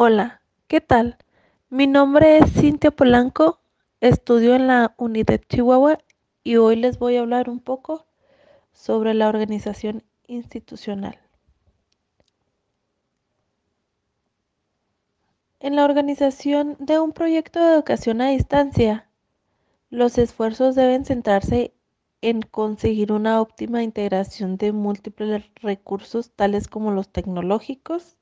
Hola, ¿qué tal? Mi nombre es Cintia Polanco, estudio en la Unidad Chihuahua y hoy les voy a hablar un poco sobre la organización institucional. En la organización de un proyecto de educación a distancia, los esfuerzos deben centrarse en conseguir una óptima integración de múltiples recursos tales como los tecnológicos,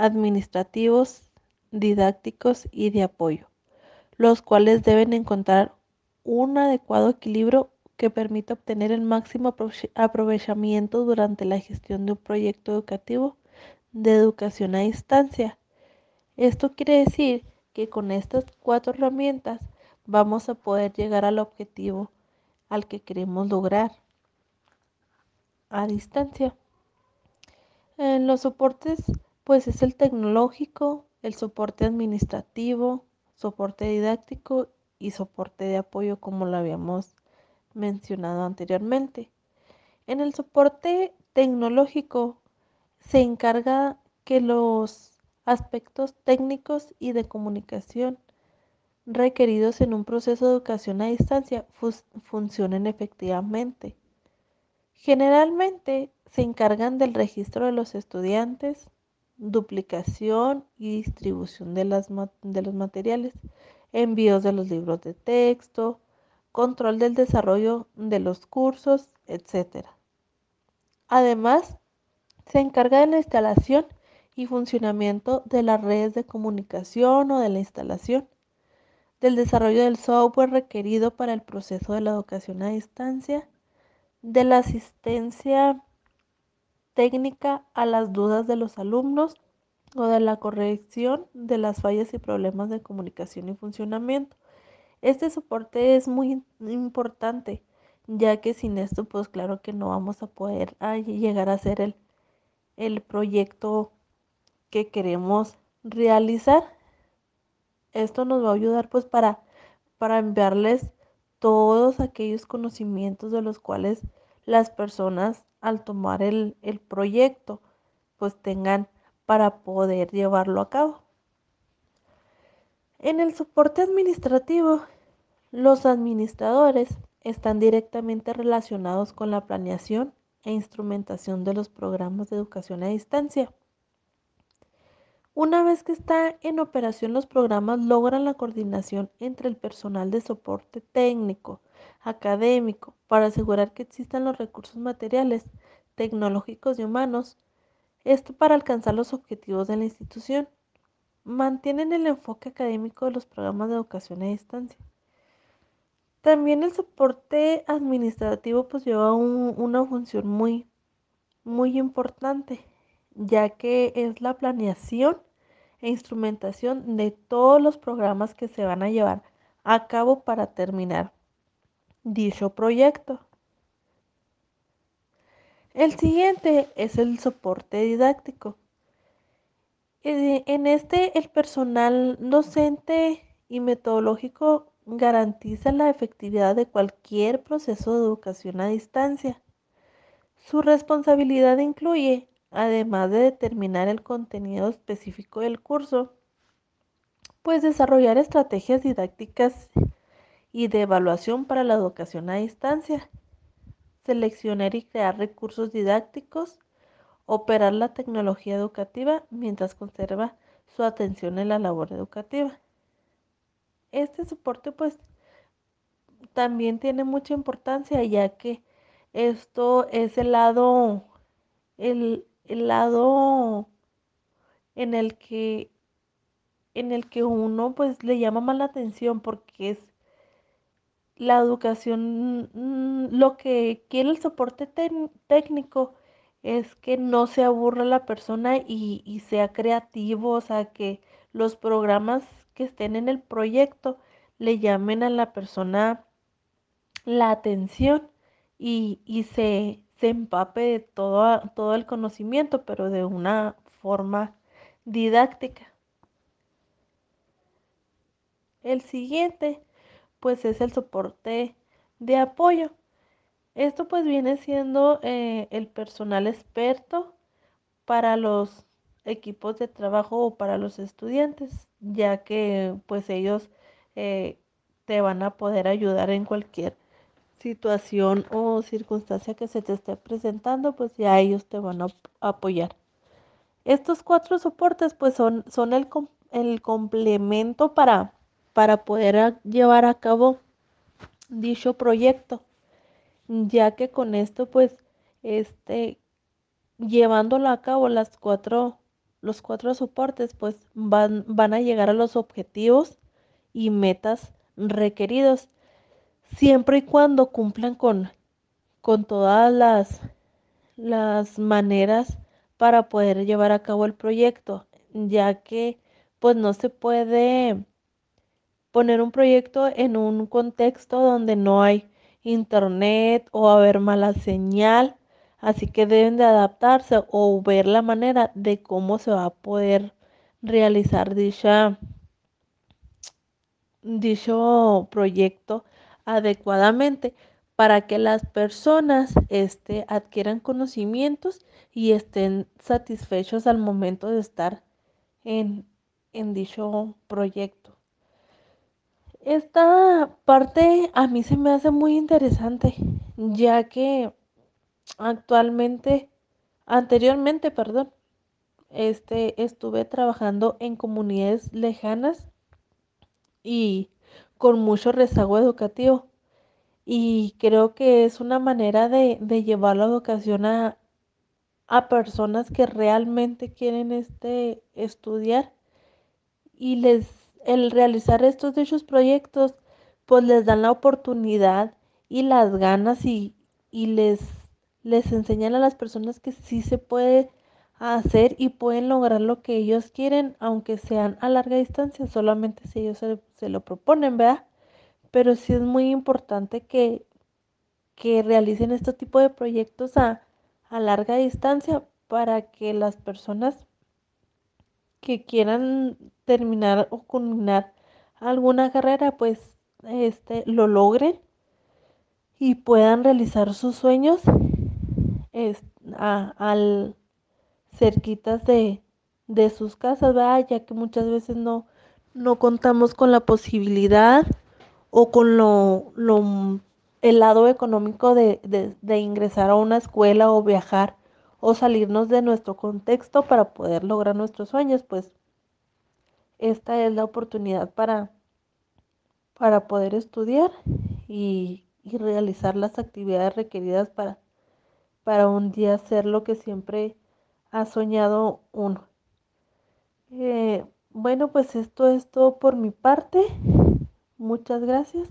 administrativos, didácticos y de apoyo, los cuales deben encontrar un adecuado equilibrio que permita obtener el máximo aprovechamiento durante la gestión de un proyecto educativo de educación a distancia. Esto quiere decir que con estas cuatro herramientas vamos a poder llegar al objetivo al que queremos lograr a distancia. En los soportes, pues es el tecnológico, el soporte administrativo, soporte didáctico y soporte de apoyo como lo habíamos mencionado anteriormente. En el soporte tecnológico se encarga que los aspectos técnicos y de comunicación requeridos en un proceso de educación a distancia funcionen efectivamente. Generalmente se encargan del registro de los estudiantes, duplicación y distribución de, de los materiales, envíos de los libros de texto, control del desarrollo de los cursos, etc. Además, se encarga de la instalación y funcionamiento de las redes de comunicación o de la instalación, del desarrollo del software requerido para el proceso de la educación a distancia, de la asistencia técnica a las dudas de los alumnos o de la corrección de las fallas y problemas de comunicación y funcionamiento. Este soporte es muy importante, ya que sin esto, pues claro que no vamos a poder llegar a hacer el, el proyecto que queremos realizar. Esto nos va a ayudar pues para, para enviarles todos aquellos conocimientos de los cuales las personas al tomar el, proyecto pues tengan para poder llevarlo a cabo. En el soporte administrativo, los administradores están directamente relacionados con la planeación e instrumentación de los programas de educación a distancia. Una vez que está en operación los programas logran la coordinación entre el personal de soporte técnico, académico, para asegurar que existan los recursos materiales, tecnológicos y humanos, esto para alcanzar los objetivos de la institución. Mantienen el enfoque académico de los programas de educación a distancia. También el soporte administrativo pues lleva una función muy, muy importante, ya que es la planeación e instrumentación de todos los programas que se van a llevar a cabo para terminar dicho proyecto. El siguiente es el soporte didáctico. En este el personal docente y metodológico garantiza la efectividad de cualquier proceso de educación a distancia. Su responsabilidad incluye, además de determinar el contenido específico del curso, pues desarrollar estrategias didácticas y de evaluación para la educación a distancia, seleccionar y crear recursos didácticos, operar la tecnología educativa mientras conserva su atención en la labor educativa. Este soporte pues también tiene mucha importancia ya que esto es el lado el, el lado en el que en el que uno pues le llama más la atención porque es la educación, mm, lo que quiere el soporte técnico es que no se aburra la persona y, y, sea creativo, o sea, que los programas que estén en el proyecto le llamen a la persona la atención y, y se, se, empape de todo, todo el conocimiento, pero de una forma didáctica. El siguiente pues es el soporte de apoyo. Esto pues viene siendo eh, el personal experto para los equipos de trabajo o para los estudiantes, ya que pues ellos eh, te van a poder ayudar en cualquier situación o circunstancia que se te esté presentando, pues ya ellos te van a apoyar. Estos cuatro soportes pues son, son el, el complemento para, para poder llevar a cabo dicho proyecto, ya que con esto pues este llevándolo a cabo las cuatro los cuatro soportes pues van, van a llegar a los objetivos y metas requeridos siempre y cuando cumplan con, con todas las, las maneras para poder llevar a cabo el proyecto, ya que pues no se puede poner un proyecto en un contexto donde no hay internet o haber mala señal, así que deben de adaptarse o ver la manera de cómo se va a poder realizar dicho proyecto adecuadamente para que las personas este, adquieran conocimientos y estén satisfechos al momento de estar en, en dicho proyecto. Esta parte a mí se me hace muy interesante, ya que actualmente, anteriormente, perdón, este, estuve trabajando en comunidades lejanas y con mucho rezago educativo. Y creo que es una manera de, llevar la educación a, a personas que realmente quieren este, estudiar y les el realizar estos dichos proyectos pues les dan la oportunidad y las ganas y, y les, les enseñan a las personas que sí se puede hacer y pueden lograr lo que ellos quieren, aunque sean a larga distancia, solamente si ellos se, lo proponen, ¿verdad? Pero sí es muy importante que, que realicen este tipo de proyectos a, a larga distancia para que las personas que quieran terminar o culminar alguna carrera, pues este lo logren y puedan realizar sus sueños es, a, al cerquitas de, de sus casas, ¿verdad? ya que muchas veces no, no contamos con la posibilidad o con lo, lo el lado económico de, de, de ingresar a una escuela o viajar o salirnos de nuestro contexto para poder lograr nuestros sueños, pues esta es la oportunidad para, para poder estudiar y, y realizar las actividades requeridas para, para un día hacer lo que siempre ha soñado uno. Eh, bueno, pues esto es todo por mi parte. Muchas gracias.